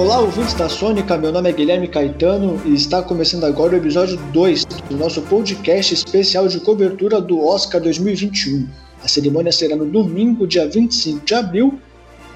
Olá, ouvintes da Sônica, meu nome é Guilherme Caetano e está começando agora o episódio 2 do nosso podcast especial de cobertura do Oscar 2021. A cerimônia será no domingo, dia 25 de abril,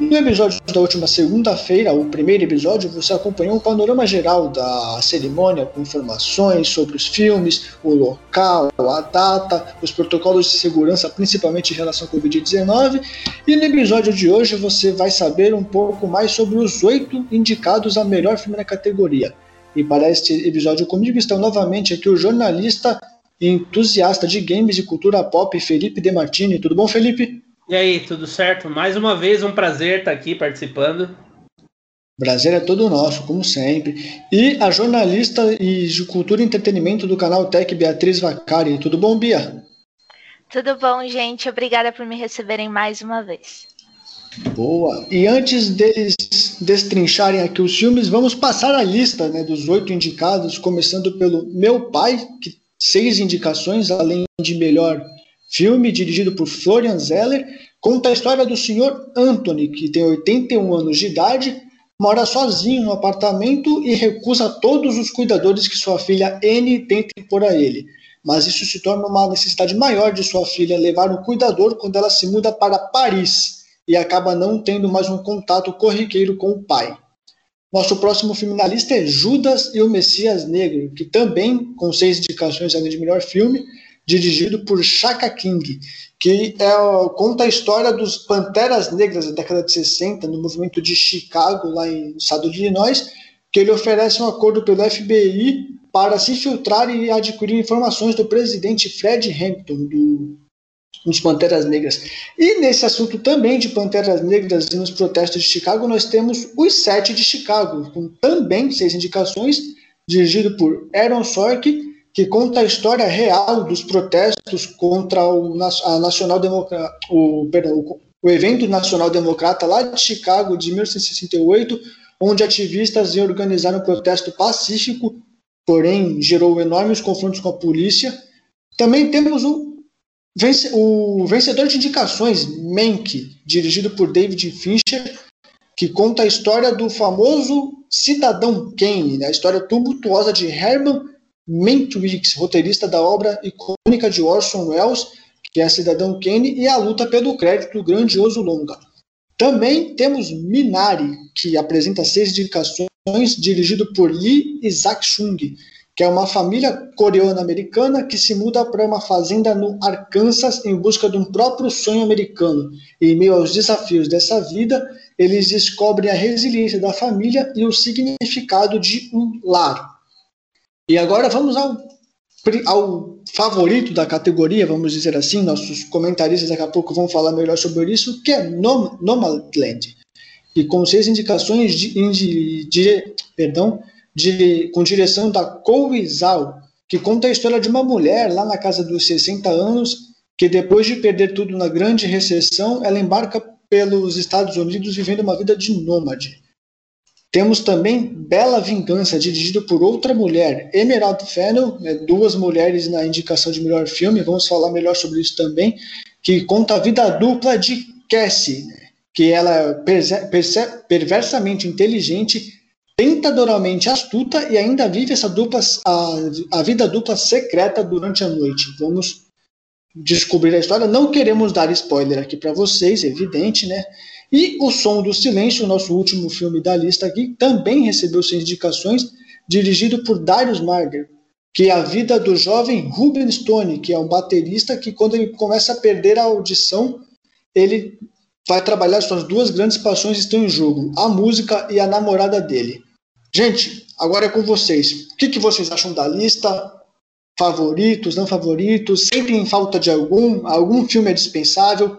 no episódio da última segunda-feira, o primeiro episódio, você acompanhou um panorama geral da cerimônia com informações sobre os filmes, o local, a data, os protocolos de segurança, principalmente em relação ao Covid-19. E no episódio de hoje você vai saber um pouco mais sobre os oito indicados a melhor filme na categoria. E para este episódio comigo estão novamente aqui o jornalista entusiasta de games e cultura pop, Felipe Demartini. Tudo bom, Felipe? E aí, tudo certo? Mais uma vez, um prazer estar aqui participando. Prazer é todo nosso, como sempre. E a jornalista e de cultura e entretenimento do canal Tech, Beatriz Vacari. Tudo bom, Bia? Tudo bom, gente. Obrigada por me receberem mais uma vez. Boa. E antes deles destrincharem aqui os filmes, vamos passar a lista né, dos oito indicados, começando pelo Meu Pai, que seis indicações, além de melhor Filme dirigido por Florian Zeller conta a história do Sr. Anthony, que tem 81 anos de idade, mora sozinho no apartamento e recusa todos os cuidadores que sua filha Anne tenta impor a ele. Mas isso se torna uma necessidade maior de sua filha levar um cuidador quando ela se muda para Paris e acaba não tendo mais um contato corriqueiro com o pai. Nosso próximo filme na lista é Judas e o Messias Negro, que também, com seis indicações além de melhor filme, dirigido por Chaka King, que é, conta a história dos Panteras Negras da década de 60, no movimento de Chicago, lá no estado de Illinois, que ele oferece um acordo pelo FBI para se filtrar e adquirir informações do presidente Fred Hampton, do, dos Panteras Negras. E nesse assunto também de Panteras Negras e nos protestos de Chicago, nós temos Os Sete de Chicago, com também seis indicações, dirigido por Aaron Sorkin, que conta a história real dos protestos contra o, a Nacional Democrata, o, perdão, o evento Nacional Democrata lá de Chicago de 1968, onde ativistas organizaram um protesto pacífico, porém gerou enormes confrontos com a polícia. Também temos o, o vencedor de indicações, Menck, dirigido por David Fincher, que conta a história do famoso cidadão Kane, né? a história tumultuosa de Herman Mantwix, roteirista da obra icônica de Orson Welles, que é Cidadão Kane, e a luta pelo crédito grandioso longa. Também temos Minari, que apresenta seis indicações, dirigido por Lee Isaac Chung, que é uma família coreana-americana que se muda para uma fazenda no Arkansas em busca de um próprio sonho americano. E, em meio aos desafios dessa vida, eles descobrem a resiliência da família e o significado de um lar. E agora vamos ao, ao favorito da categoria, vamos dizer assim. Nossos comentaristas daqui a pouco vão falar melhor sobre isso, que é Nom Nomadland. E com seis indicações de, de, de perdão, de, com direção da Kou Zhao, que conta a história de uma mulher lá na casa dos 60 anos, que depois de perder tudo na grande recessão, ela embarca pelos Estados Unidos vivendo uma vida de nômade. Temos também Bela Vingança, dirigido por outra mulher, Emerald Fennel, né, duas mulheres na indicação de melhor filme, vamos falar melhor sobre isso também, que conta a vida dupla de Cassie, né, que ela é perversamente inteligente, tentadoramente astuta e ainda vive essa dupla, a, a vida dupla secreta durante a noite. Vamos descobrir a história. Não queremos dar spoiler aqui para vocês, evidente, né? E O Som do Silêncio, nosso último filme da lista aqui, também recebeu seis indicações, dirigido por Darius Marder, que é a vida do jovem Ruben Stone, que é um baterista que quando ele começa a perder a audição, ele vai trabalhar suas duas grandes paixões estão em jogo, a música e a namorada dele. Gente, agora é com vocês. O que, que vocês acham da lista? Favoritos, não favoritos? Sentem falta de algum? Algum filme é dispensável?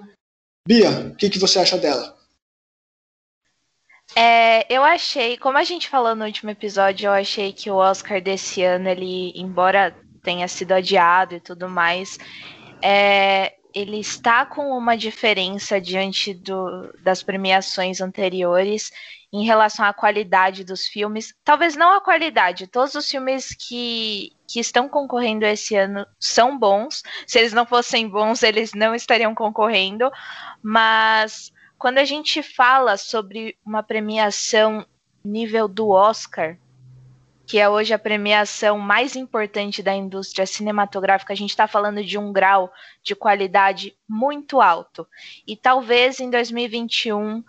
Bia, o que, que você acha dela? É, eu achei, como a gente falou no último episódio, eu achei que o Oscar desse ano, ele, embora tenha sido adiado e tudo mais, é, ele está com uma diferença diante do, das premiações anteriores em relação à qualidade dos filmes. Talvez não a qualidade, todos os filmes que, que estão concorrendo esse ano são bons. Se eles não fossem bons, eles não estariam concorrendo. Mas quando a gente fala sobre uma premiação nível do Oscar, que é hoje a premiação mais importante da indústria cinematográfica, a gente está falando de um grau de qualidade muito alto. E talvez em 2021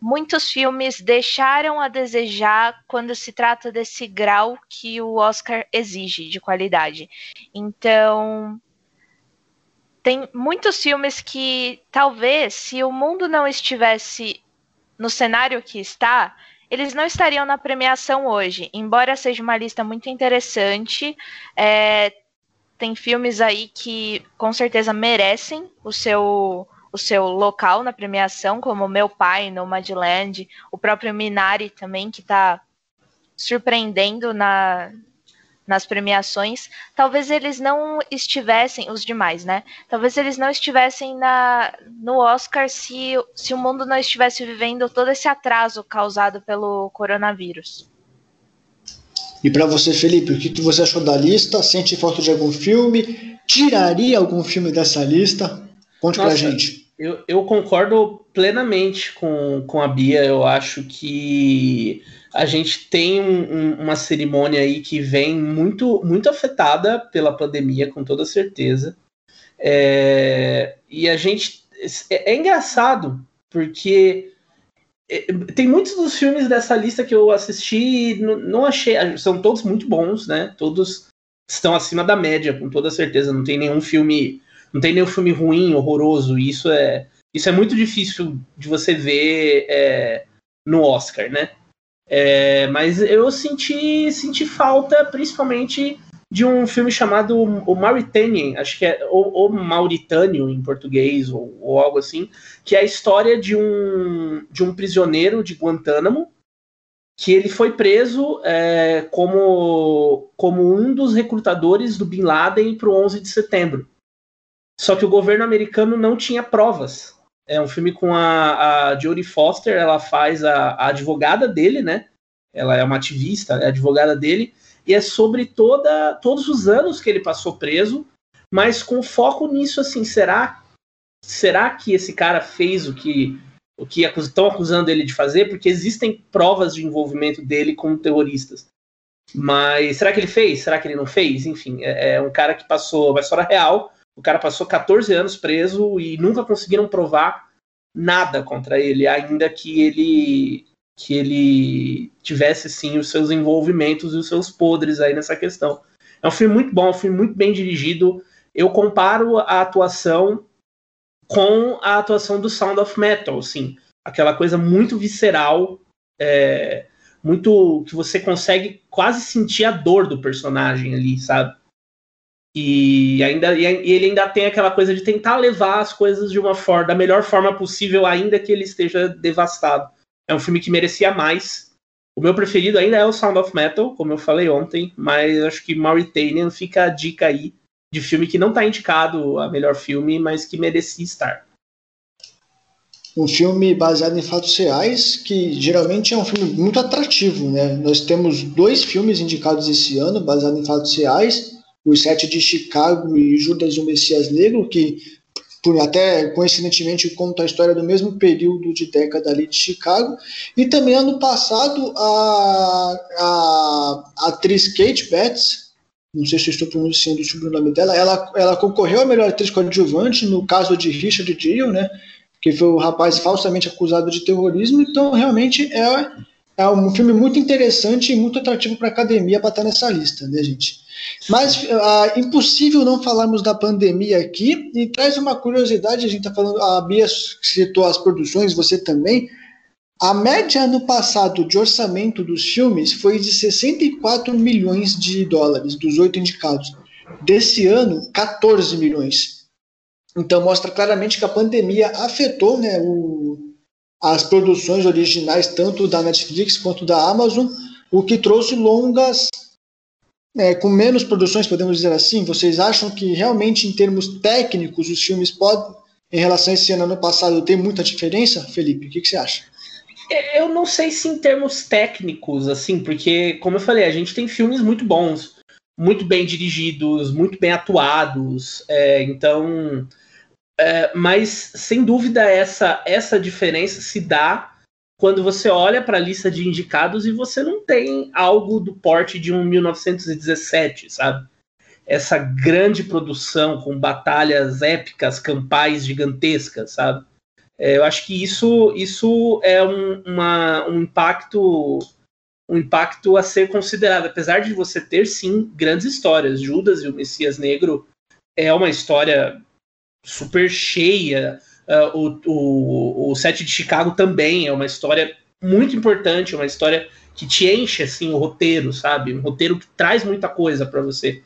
muitos filmes deixaram a desejar quando se trata desse grau que o Oscar exige de qualidade. Então, tem muitos filmes que talvez se o mundo não estivesse no cenário que está, eles não estariam na premiação hoje. Embora seja uma lista muito interessante, é, tem filmes aí que com certeza merecem o seu o seu local na premiação, como Meu Pai, Nomadland, o próprio Minari também, que está surpreendendo na, nas premiações, talvez eles não estivessem, os demais, né? Talvez eles não estivessem na, no Oscar se, se o mundo não estivesse vivendo todo esse atraso causado pelo coronavírus. E para você, Felipe, o que você achou da lista? Sente falta de algum filme? Tiraria algum filme dessa lista? Conte Nossa, pra gente. Eu, eu concordo plenamente com, com a Bia. Eu acho que a gente tem um, uma cerimônia aí que vem muito, muito afetada pela pandemia, com toda certeza. É, e a gente. É, é engraçado, porque é, tem muitos dos filmes dessa lista que eu assisti não, não achei. São todos muito bons, né? Todos estão acima da média, com toda certeza. Não tem nenhum filme. Não tem nenhum filme ruim, horroroso. E isso é, isso é muito difícil de você ver é, no Oscar, né? É, mas eu senti, senti falta, principalmente, de um filme chamado O Mauritanian, acho que é o, o Mauritânio em português, ou, ou, algo assim, que é a história de um, de um prisioneiro de Guantánamo, que ele foi preso é, como, como um dos recrutadores do Bin Laden para o 11 de setembro. Só que o governo americano não tinha provas é um filme com a, a Jodie Foster, ela faz a, a, advogada dele, né? Ela é uma ativista, é advogada dele, e é sobre toda, todos os anos que ele passou preso, mas com foco nisso, assim, será, será que esse cara fez o que o que estão acusando ele de fazer? Porque existem provas de envolvimento dele com terroristas. Mas será que ele fez? Será que ele não fez? Enfim, é, é um cara que passou, uma história real, o cara passou 14 anos preso e nunca conseguiram provar nada contra ele, ainda que ele que ele tivesse sim os seus envolvimentos e os seus podres aí nessa questão. É um filme muito bom, um filme muito bem dirigido. Eu comparo a atuação com a atuação do Sound of Metal, sim, aquela coisa muito visceral, é, muito que você consegue quase sentir a dor do personagem ali, sabe? E ainda e ele ainda tem aquela coisa de tentar levar as coisas de uma forma da melhor forma possível, ainda que ele esteja devastado. É um filme que merecia mais. O meu preferido ainda é o Sound of Metal, como eu falei ontem, mas acho que Mauritanian fica a dica aí de filme que não está indicado a melhor filme, mas que merecia estar. Um filme baseado em fatos reais, que geralmente é um filme muito atrativo, né? Nós temos dois filmes indicados esse ano, baseados em fatos reais, os Sete de Chicago e Judas o Messias Negro, que por, até coincidentemente conta a história do mesmo período de década ali de Chicago. E também ano passado a, a, a atriz Kate Betts, não sei se estou pronunciando o sobrenome dela, ela, ela concorreu a melhor atriz coadjuvante no caso de Richard Gere, né? Que foi o rapaz falsamente acusado de terrorismo. Então, realmente é, é um filme muito interessante e muito atrativo para a academia para estar nessa lista, né, gente? Mas ah, impossível não falarmos da pandemia aqui e traz uma curiosidade, a gente está falando, a Bia citou as produções, você também. A média ano passado de orçamento dos filmes foi de 64 milhões de dólares, dos oito indicados. Desse ano, 14 milhões. Então mostra claramente que a pandemia afetou né, o, as produções originais, tanto da Netflix quanto da Amazon, o que trouxe longas é, com menos produções, podemos dizer assim, vocês acham que realmente em termos técnicos os filmes podem, em relação a esse ano, ano passado, tem muita diferença, Felipe? O que, que você acha? É, eu não sei se em termos técnicos, assim, porque, como eu falei, a gente tem filmes muito bons, muito bem dirigidos, muito bem atuados, é, então. É, mas, sem dúvida, essa, essa diferença se dá quando você olha para a lista de indicados e você não tem algo do porte de um 1917, sabe? Essa grande produção com batalhas épicas, campais gigantescas, sabe? É, eu acho que isso, isso é um, uma, um impacto um impacto a ser considerado, apesar de você ter sim grandes histórias. Judas e o Messias Negro é uma história super cheia, Uh, o, o, o set de Chicago também é uma história muito importante, uma história que te enche assim o roteiro, sabe? Um roteiro que traz muita coisa para você.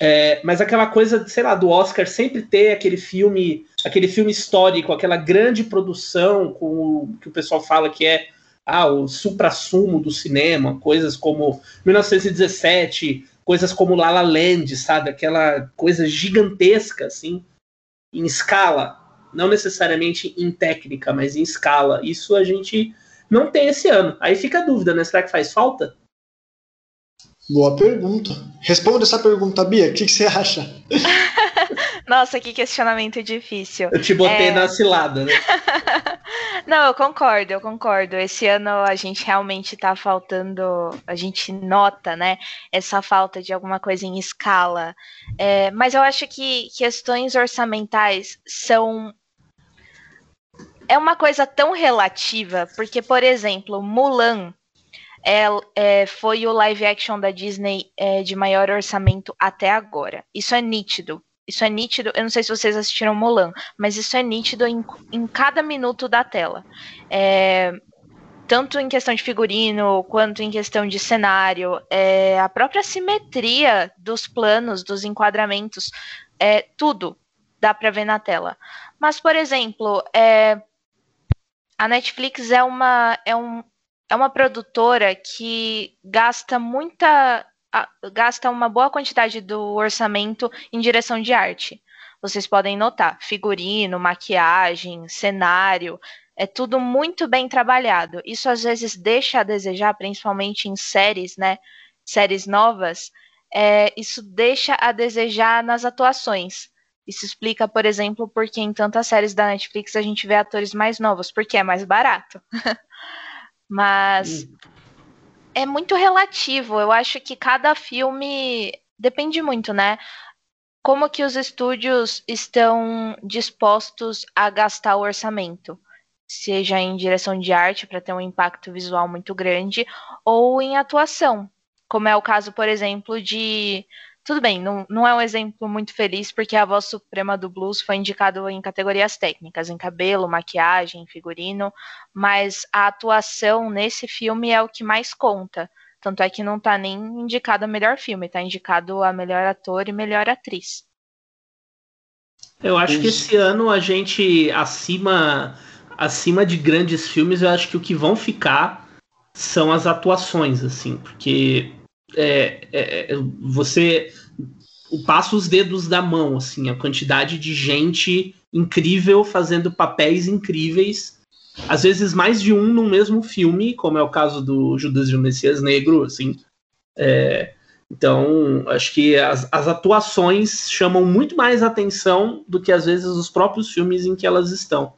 É, mas aquela coisa, sei lá, do Oscar sempre ter aquele filme, aquele filme histórico, aquela grande produção com o que o pessoal fala que é ah, o supra-sumo do cinema, coisas como 1917, coisas como La La Land, sabe? Aquela coisa gigantesca, assim, em escala não necessariamente em técnica, mas em escala. Isso a gente não tem esse ano. Aí fica a dúvida, né? Será que faz falta? Boa pergunta. Responda essa pergunta, Bia. O que, que você acha? Nossa, que questionamento difícil. Eu te botei é... na cilada, né? Não, eu concordo, eu concordo. Esse ano a gente realmente tá faltando, a gente nota, né, essa falta de alguma coisa em escala. É, mas eu acho que questões orçamentais são é uma coisa tão relativa, porque, por exemplo, Mulan é, é, foi o live action da Disney é, de maior orçamento até agora. Isso é nítido. Isso é nítido. Eu não sei se vocês assistiram Mulan, mas isso é nítido em, em cada minuto da tela. É, tanto em questão de figurino quanto em questão de cenário, é, a própria simetria dos planos, dos enquadramentos, é, tudo dá para ver na tela. Mas, por exemplo, é, a Netflix é uma, é, um, é uma produtora que gasta muita. Gasta uma boa quantidade do orçamento em direção de arte. Vocês podem notar, figurino, maquiagem, cenário, é tudo muito bem trabalhado. Isso às vezes deixa a desejar, principalmente em séries, né? Séries novas, é, isso deixa a desejar nas atuações. Isso explica, por exemplo, porque em tantas séries da Netflix a gente vê atores mais novos, porque é mais barato. Mas hum. É muito relativo. Eu acho que cada filme depende muito, né? Como que os estúdios estão dispostos a gastar o orçamento? Seja em direção de arte para ter um impacto visual muito grande, ou em atuação, como é o caso, por exemplo, de tudo bem, não, não é um exemplo muito feliz, porque a voz suprema do blues foi indicado em categorias técnicas, em cabelo, maquiagem, figurino, mas a atuação nesse filme é o que mais conta. Tanto é que não está nem indicado a melhor filme, está indicado a melhor ator e melhor atriz. Eu acho que esse ano a gente, acima, acima de grandes filmes, eu acho que o que vão ficar são as atuações, assim, porque é, é, é, você passa os dedos da mão, assim, a quantidade de gente incrível fazendo papéis incríveis, às vezes mais de um no mesmo filme, como é o caso do Judas e o Messias Negro, assim. É, então, acho que as, as atuações chamam muito mais atenção do que às vezes os próprios filmes em que elas estão.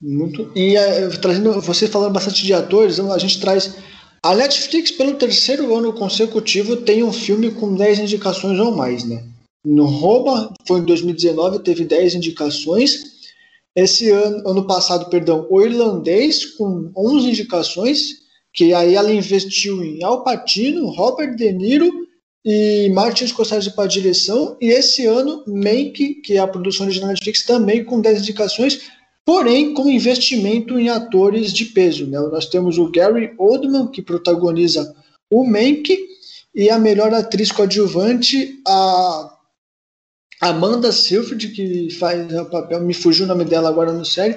Muito. E é, trazendo você falando bastante de atores, a gente traz a Netflix, pelo terceiro ano consecutivo, tem um filme com 10 indicações ou mais, né? No Roma, foi em 2019, teve 10 indicações. Esse ano, ano passado, perdão, o Irlandês, com 11 indicações, que aí ela investiu em Al Pacino, Robert De Niro e Martin Scorsese para direção. E esse ano, Mank, que é a produção original da Netflix, também com 10 indicações, porém com investimento em atores de peso. Né? Nós temos o Gary Oldman, que protagoniza o Mank, e a melhor atriz coadjuvante, a Amanda Seyfried, que faz o papel, me fugiu o nome dela agora no série.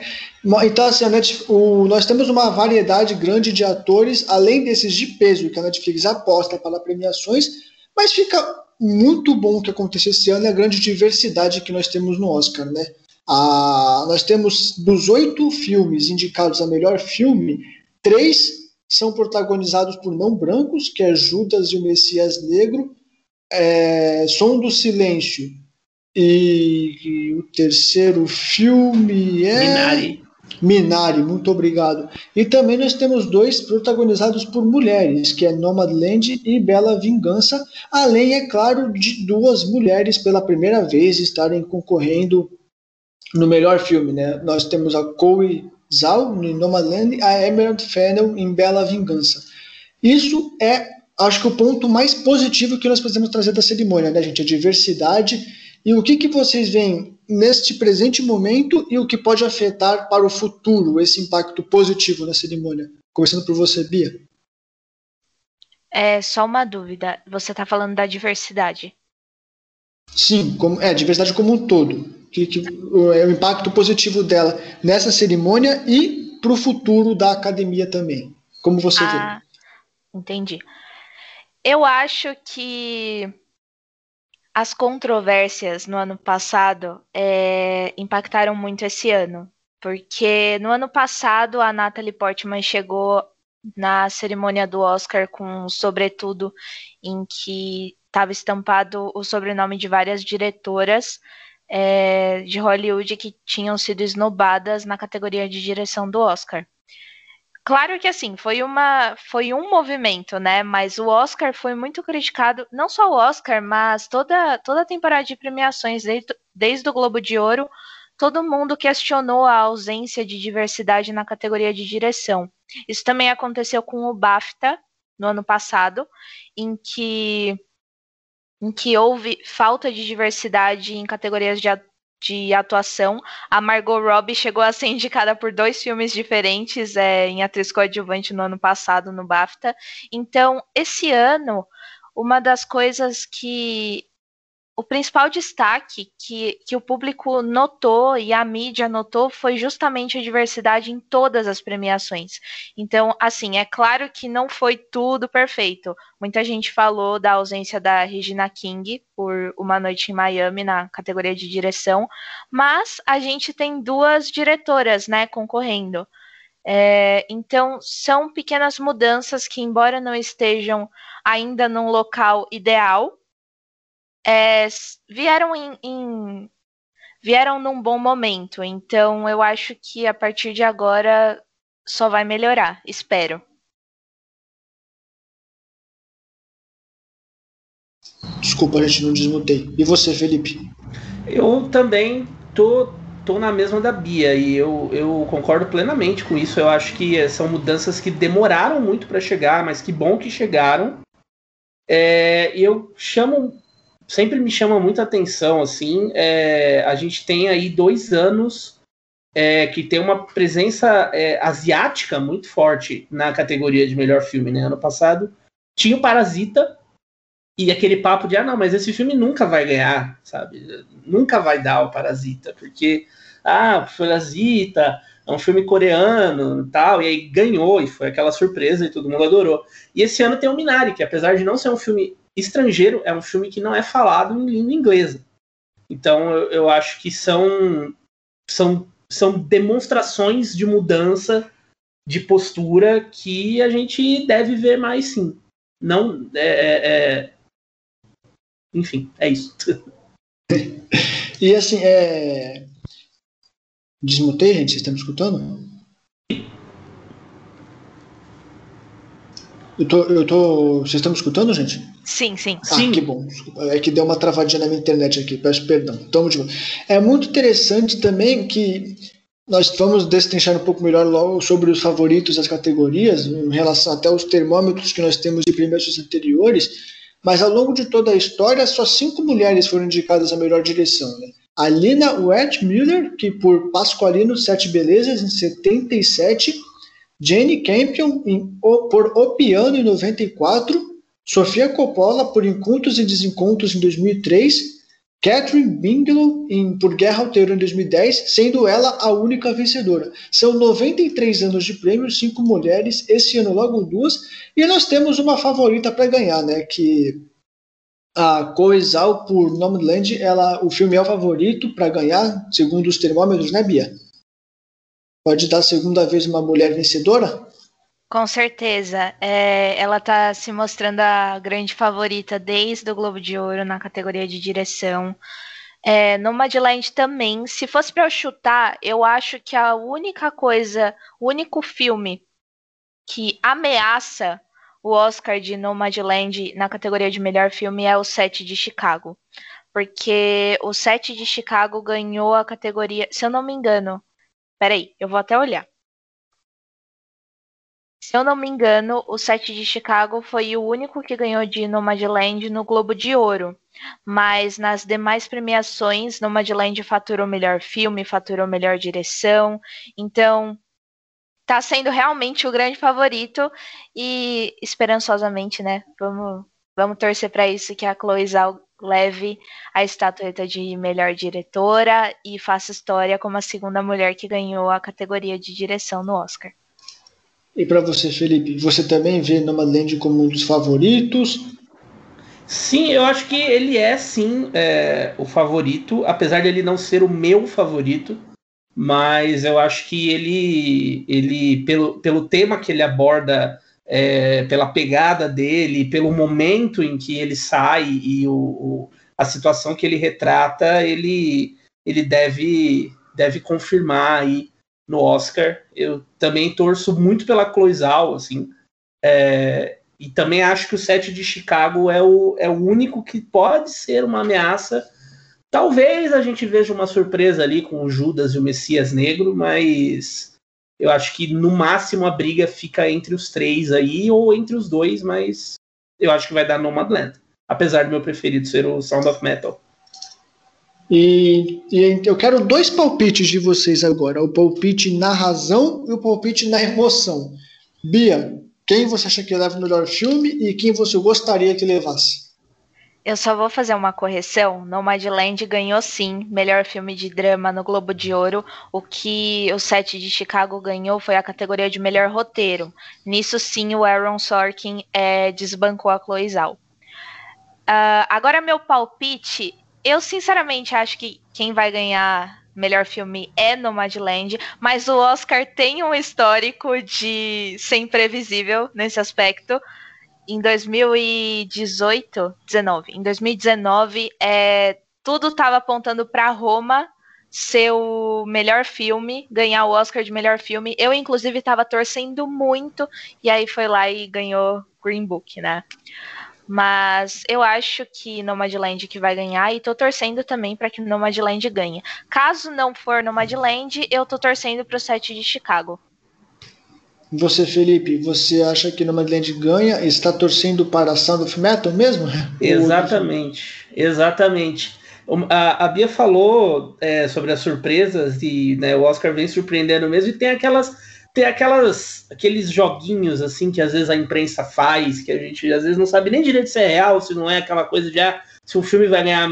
Então, assim, Netflix, o, nós temos uma variedade grande de atores, além desses de peso, que a Netflix aposta para premiações, mas fica muito bom o que aconteceu esse ano, é a grande diversidade que nós temos no Oscar, né? Ah, nós temos dos oito filmes indicados a melhor filme, três são protagonizados por não brancos, que é Judas e o Messias Negro, é, Som do Silêncio e, e, o terceiro filme é Minari. Minari, muito obrigado. E também nós temos dois protagonizados por mulheres, que é Nomadland e Bela Vingança, além, é claro, de duas mulheres pela primeira vez estarem concorrendo no melhor filme, né? Nós temos a Chloe Zhao em Nomadland e a Emerald Fennel em Bela Vingança. Isso é, acho que o ponto mais positivo que nós podemos trazer da cerimônia, né, gente? A diversidade e o que, que vocês veem neste presente momento e o que pode afetar para o futuro esse impacto positivo na cerimônia? Começando por você, Bia. É só uma dúvida. Você está falando da diversidade? Sim, como, é, diversidade como um todo. Que, que, é o impacto positivo dela nessa cerimônia e para o futuro da academia também. Como você ah, vê? Entendi. Eu acho que as controvérsias no ano passado é, impactaram muito esse ano, porque no ano passado a Natalie Portman chegou na cerimônia do Oscar com um sobretudo em que estava estampado o sobrenome de várias diretoras é, de Hollywood que tinham sido esnobadas na categoria de direção do Oscar. Claro que assim, foi uma foi um movimento, né? Mas o Oscar foi muito criticado, não só o Oscar, mas toda toda a temporada de premiações desde, desde o Globo de Ouro, todo mundo questionou a ausência de diversidade na categoria de direção. Isso também aconteceu com o BAFTA no ano passado, em que em que houve falta de diversidade em categorias de, de atuação. A Margot Robbie chegou a ser indicada por dois filmes diferentes é, em atriz coadjuvante no ano passado no BAFTA. Então, esse ano, uma das coisas que o principal destaque que, que o público notou e a mídia notou foi justamente a diversidade em todas as premiações. Então, assim, é claro que não foi tudo perfeito. Muita gente falou da ausência da Regina King por Uma Noite em Miami na categoria de direção, mas a gente tem duas diretoras, né, concorrendo. É, então, são pequenas mudanças que, embora não estejam ainda num local ideal, é, vieram em, em, vieram num bom momento. Então eu acho que a partir de agora só vai melhorar, espero. Desculpa, a gente não desmutei. E você, Felipe? Eu também tô, tô na mesma da Bia e eu, eu concordo plenamente com isso. Eu acho que são mudanças que demoraram muito para chegar, mas que bom que chegaram. É, eu chamo sempre me chama muita atenção, assim, é, a gente tem aí dois anos é, que tem uma presença é, asiática muito forte na categoria de melhor filme, né? Ano passado tinha o Parasita e aquele papo de, ah, não, mas esse filme nunca vai ganhar, sabe? Nunca vai dar o Parasita, porque, ah, o Parasita é um filme coreano e tal, e aí ganhou, e foi aquela surpresa e todo mundo adorou. E esse ano tem o Minari, que apesar de não ser um filme estrangeiro, é um filme que não é falado em língua inglesa. Então eu, eu acho que são, são, são demonstrações de mudança de postura que a gente deve ver mais sim. Não é, é, é... enfim, é isso. e assim, é... desmutei, gente, vocês estão me escutando? Eu tô, eu tô. Vocês estão me escutando, gente? Sim, sim. Ah, sim. que bom. É que deu uma travadinha na minha internet aqui, peço perdão. Tamo de É muito interessante também que nós vamos destrinchar um pouco melhor logo sobre os favoritos das categorias, em relação até aos termômetros que nós temos de primeiros anteriores, mas ao longo de toda a história, só cinco mulheres foram indicadas à melhor direção. Né? A Lina Wertmüller, que por Pasqualino Sete Belezas, em 77, Jane Campion em, por O em 94, Sofia Coppola por Encontros e Desencontros em 2003, Catherine Bigelow em Por Guerra ao em 2010, sendo ela a única vencedora. São 93 anos de prêmio, cinco mulheres, esse ano logo duas, e nós temos uma favorita para ganhar, né? Que a Coesal por Nomadland, ela, o filme é o favorito para ganhar, segundo os termômetros, né, Bia? Pode dar a segunda vez uma mulher vencedora? Com certeza. É, ela está se mostrando a grande favorita desde o Globo de Ouro na categoria de direção. É, Nomadland também. Se fosse para eu chutar, eu acho que a única coisa, o único filme que ameaça o Oscar de Nomadland na categoria de melhor filme é o Sete de Chicago. Porque o Sete de Chicago ganhou a categoria, se eu não me engano. Peraí, eu vou até olhar. Se eu não me engano, o Sete de Chicago foi o único que ganhou de Nomadland no Globo de Ouro. Mas nas demais premiações, Nomadland faturou melhor filme, faturou melhor direção. Então, tá sendo realmente o grande favorito e esperançosamente, né? Vamos, vamos torcer para isso que a Chloe Zhao leve a estatueta de melhor diretora e faça história como a segunda mulher que ganhou a categoria de direção no Oscar. E para você, Felipe, você também vê Nomadland como um dos favoritos? Sim, eu acho que ele é sim é, o favorito, apesar de ele não ser o meu favorito, mas eu acho que ele, ele pelo, pelo tema que ele aborda, é, pela pegada dele, pelo momento em que ele sai e o, o, a situação que ele retrata, ele, ele deve, deve confirmar aí no Oscar. Eu também torço muito pela Cloizal, assim. É, e também acho que o set de Chicago é o, é o único que pode ser uma ameaça. Talvez a gente veja uma surpresa ali com o Judas e o Messias Negro, mas eu acho que no máximo a briga fica entre os três aí, ou entre os dois, mas eu acho que vai dar Nomadland. Apesar do meu preferido ser o Sound of Metal. E, e, eu quero dois palpites de vocês agora: o palpite na razão e o palpite na emoção. Bia, quem você acha que leva o melhor filme e quem você gostaria que levasse? Eu só vou fazer uma correção. Nomadland ganhou sim melhor filme de drama no Globo de Ouro. O que o Sete de Chicago ganhou foi a categoria de melhor roteiro. Nisso sim o Aaron Sorkin é, desbancou a Chloe Zhao. Uh, agora meu palpite eu sinceramente acho que quem vai ganhar melhor filme é Nomadland, mas o Oscar tem um histórico de ser imprevisível nesse aspecto. Em 2018, 19, em 2019, é, tudo estava apontando para Roma ser o melhor filme, ganhar o Oscar de melhor filme. Eu, inclusive, estava torcendo muito, e aí foi lá e ganhou Green Book, né? Mas eu acho que Nomadland que vai ganhar e tô torcendo também para que Nomadland ganhe. Caso não for Nomadland, eu tô torcendo pro set de Chicago. Você, Felipe, você acha que Nomadland ganha e está torcendo para Sound of Metal mesmo? Exatamente, exatamente. A, a Bia falou é, sobre as surpresas e né, o Oscar vem surpreendendo mesmo e tem aquelas tem aquelas, aqueles joguinhos assim que às vezes a imprensa faz, que a gente às vezes não sabe nem direito se é real, se não é aquela coisa de ah, se um filme vai ganhar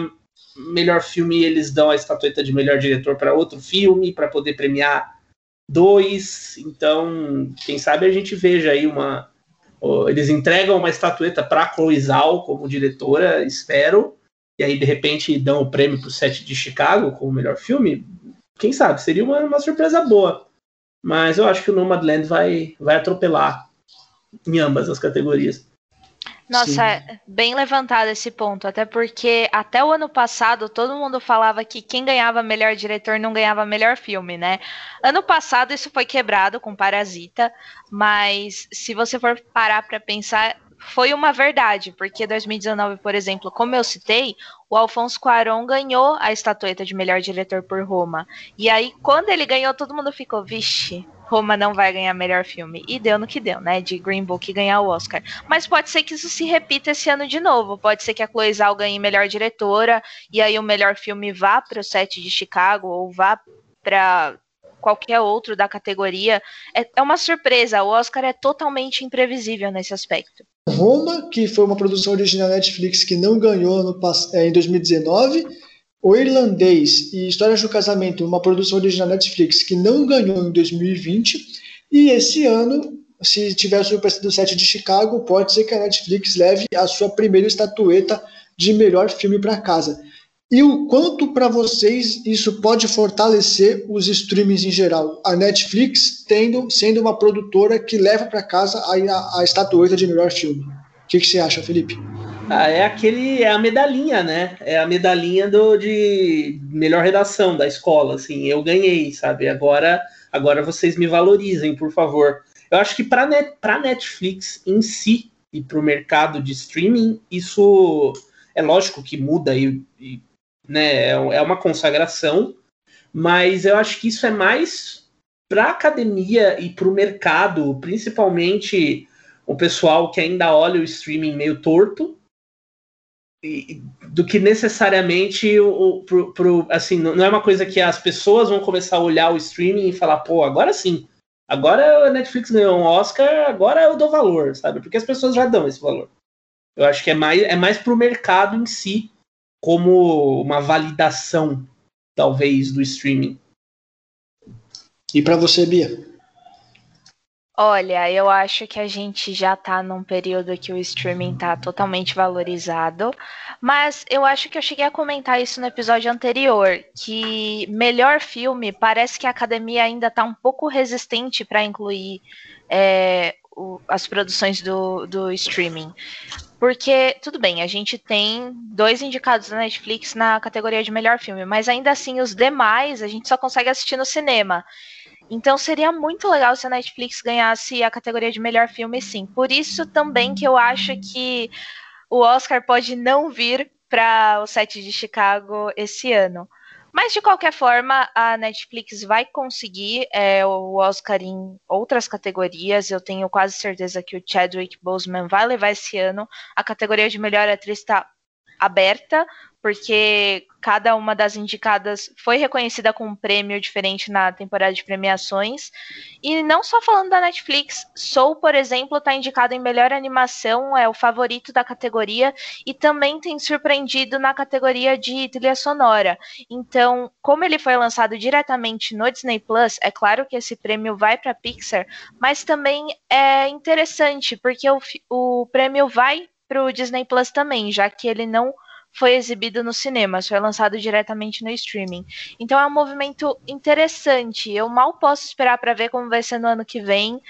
melhor filme, eles dão a estatueta de melhor diretor para outro filme para poder premiar dois. Então, quem sabe a gente veja aí uma eles entregam uma estatueta para Chloe Zhao como diretora, espero, e aí de repente dão o prêmio para o set de Chicago como melhor filme. Quem sabe seria uma, uma surpresa boa. Mas eu acho que o Nomadland vai, vai atropelar em ambas as categorias. Nossa, Sim. É bem levantado esse ponto, até porque até o ano passado todo mundo falava que quem ganhava melhor diretor não ganhava melhor filme, né? Ano passado isso foi quebrado com Parasita, mas se você for parar para pensar, foi uma verdade, porque 2019, por exemplo, como eu citei, o Alfonso Cuarón ganhou a estatueta de melhor diretor por Roma. E aí, quando ele ganhou, todo mundo ficou, vixe, Roma não vai ganhar melhor filme. E deu no que deu, né? De Green Book ganhar o Oscar. Mas pode ser que isso se repita esse ano de novo. Pode ser que a Chloe Zhao ganhe melhor diretora e aí o melhor filme vá para o set de Chicago ou vá para qualquer outro da categoria. É, é uma surpresa. O Oscar é totalmente imprevisível nesse aspecto. Roma, que foi uma produção original Netflix que não ganhou no, é, em 2019. O Irlandês e Histórias do Casamento, uma produção original Netflix que não ganhou em 2020. E esse ano, se tiver a surpresa do set de Chicago, pode ser que a Netflix leve a sua primeira estatueta de melhor filme para casa. E o quanto para vocês isso pode fortalecer os streamings em geral? A Netflix tendo, sendo uma produtora que leva para casa a, a, estatueta de melhor filme. O que, que, você acha, Felipe? Ah, é aquele, é a medalhinha, né? É a medalhinha do, de melhor redação da escola, assim. Eu ganhei, sabe? Agora, agora vocês me valorizem, por favor. Eu acho que para net, para Netflix em si e para o mercado de streaming, isso é lógico que muda e, e né? É, é uma consagração, mas eu acho que isso é mais para a academia e para o mercado, principalmente o pessoal que ainda olha o streaming meio torto, do que necessariamente o, pro, pro, assim, não é uma coisa que as pessoas vão começar a olhar o streaming e falar, pô, agora sim, agora a Netflix ganhou um Oscar, agora eu dou valor, sabe? Porque as pessoas já dão esse valor. Eu acho que é mais, é mais pro mercado em si como uma validação, talvez, do streaming. E para você, Bia? Olha, eu acho que a gente já está num período que o streaming está totalmente valorizado, mas eu acho que eu cheguei a comentar isso no episódio anterior, que melhor filme parece que a academia ainda está um pouco resistente para incluir é, o, as produções do, do streaming. Porque, tudo bem, a gente tem dois indicados da Netflix na categoria de melhor filme, mas ainda assim os demais a gente só consegue assistir no cinema. Então seria muito legal se a Netflix ganhasse a categoria de melhor filme, sim. Por isso também que eu acho que o Oscar pode não vir para o set de Chicago esse ano. Mas de qualquer forma, a Netflix vai conseguir é, o Oscar em outras categorias. Eu tenho quase certeza que o Chadwick Boseman vai levar esse ano. A categoria de melhor atriz está aberta porque cada uma das indicadas foi reconhecida com um prêmio diferente na temporada de premiações. E não só falando da Netflix, Soul, por exemplo, está indicado em melhor animação, é o favorito da categoria, e também tem surpreendido na categoria de trilha sonora. Então, como ele foi lançado diretamente no Disney Plus, é claro que esse prêmio vai para Pixar, mas também é interessante, porque o, o prêmio vai para o Disney Plus também, já que ele não foi exibido no cinema, foi lançado diretamente no streaming. Então é um movimento interessante. Eu mal posso esperar para ver como vai ser no ano que vem,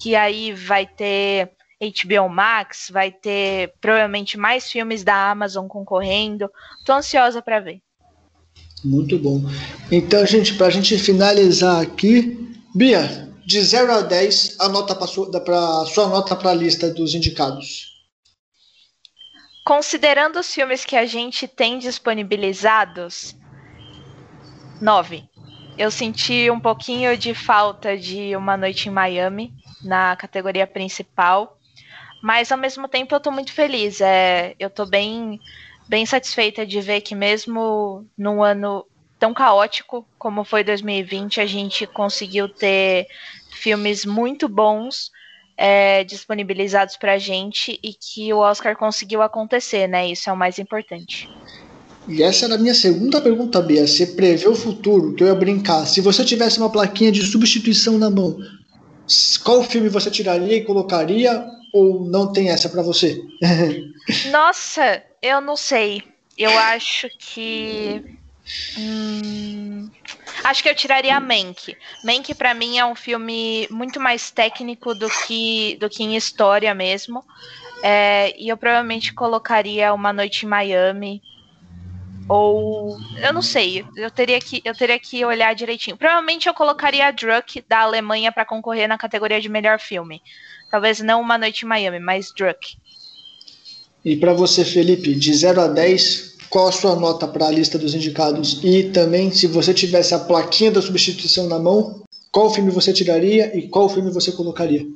que aí vai ter HBO Max, vai ter provavelmente mais filmes da Amazon concorrendo. Tô ansiosa para ver. Muito bom. Então, gente, para a gente finalizar aqui, Bia, de 0 a 10, a nota para sua nota para a lista dos indicados. Considerando os filmes que a gente tem disponibilizados, nove. Eu senti um pouquinho de falta de Uma Noite em Miami na categoria principal, mas ao mesmo tempo eu estou muito feliz. É, eu estou bem, bem satisfeita de ver que mesmo num ano tão caótico como foi 2020, a gente conseguiu ter filmes muito bons é, disponibilizados para a gente e que o Oscar conseguiu acontecer, né? Isso é o mais importante. E essa era a minha segunda pergunta, Bia. Você prevê o futuro, que eu ia brincar. Se você tivesse uma plaquinha de substituição na mão, qual filme você tiraria e colocaria? Ou não tem essa para você? Nossa, eu não sei. Eu acho que. Hum, Acho que eu tiraria Mank. Mank para mim é um filme muito mais técnico do que do que em história mesmo. É, e eu provavelmente colocaria Uma Noite em Miami ou eu não sei, eu teria que eu teria que olhar direitinho. Provavelmente eu colocaria a Druck da Alemanha para concorrer na categoria de melhor filme. Talvez não Uma Noite em Miami, mas Druck. E para você, Felipe, de 0 a 10, qual a sua nota para a lista dos indicados? E também, se você tivesse a plaquinha da substituição na mão, qual filme você tiraria e qual filme você colocaria?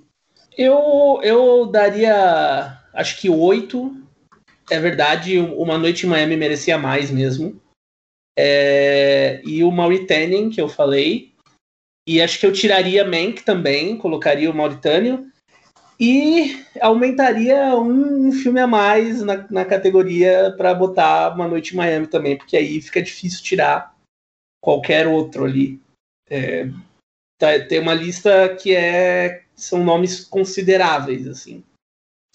Eu, eu daria, acho que oito. É verdade, Uma Noite em Miami merecia mais mesmo. É, e o Mauritanian, que eu falei. E acho que eu tiraria Mank também, colocaria o Mauritânio. E aumentaria um, filme a mais na, na categoria para botar Uma Noite em Miami também, porque aí fica difícil tirar qualquer outro ali. É, tá, tem uma lista que é são nomes consideráveis assim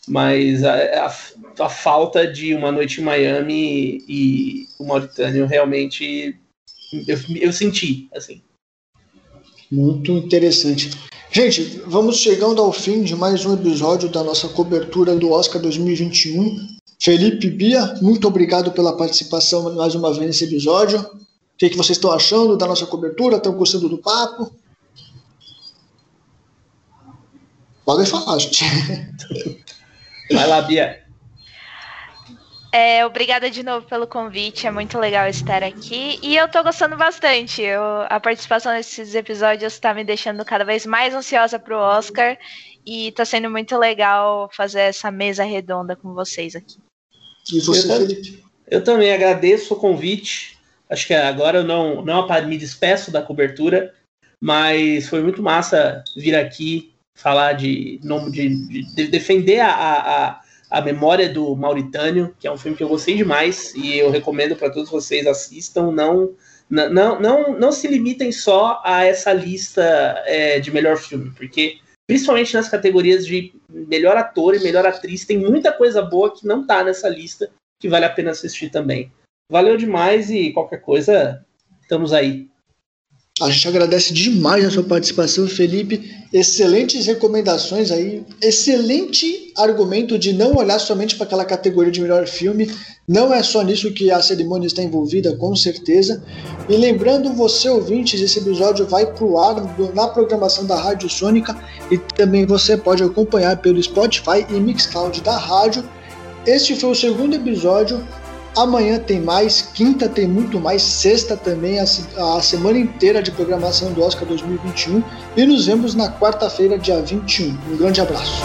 mas a, a, a, falta de Uma Noite em Miami e o Mauritânio realmente eu, eu senti assim muito interessante Gente, vamos chegando ao fim de mais um episódio da nossa cobertura do Oscar 2021. Felipe Bia, muito obrigado pela participação mais uma vez nesse episódio. O que, que vocês estão achando da nossa cobertura? Estão gostando do papo? Podem falar, gente. Vai lá, Bia. É, obrigada de novo pelo convite, é muito legal estar aqui. E eu tô gostando bastante. Eu, a participação nesses episódios tá me deixando cada vez mais ansiosa pro Oscar. E tá sendo muito legal fazer essa mesa redonda com vocês aqui. E você, eu, Felipe? Eu também agradeço o convite. Acho que agora eu não, não me despeço da cobertura, mas foi muito massa vir aqui falar de, de, de defender a, a a Memória do Mauritânio, que é um filme que eu gostei demais e eu recomendo para todos vocês assistam. Não, não, não, não se limitem só a essa lista é, de melhor filme, porque principalmente nas categorias de melhor ator e melhor atriz, tem muita coisa boa que não tá nessa lista que vale a pena assistir também. Valeu demais e qualquer coisa, estamos aí. A gente agradece demais a sua participação, Felipe. Excelentes recomendações aí. Excelente argumento de não olhar somente para aquela categoria de melhor filme. Não é só nisso que a cerimônia está envolvida, com certeza. E lembrando você, ouvintes, esse episódio vai para o ar na programação da Rádio Sônica e também você pode acompanhar pelo Spotify e Mixcloud da rádio. Este foi o segundo episódio Amanhã tem mais, quinta tem muito mais, sexta também, a, a semana inteira de programação do Oscar 2021 e nos vemos na quarta-feira, dia 21. Um grande abraço.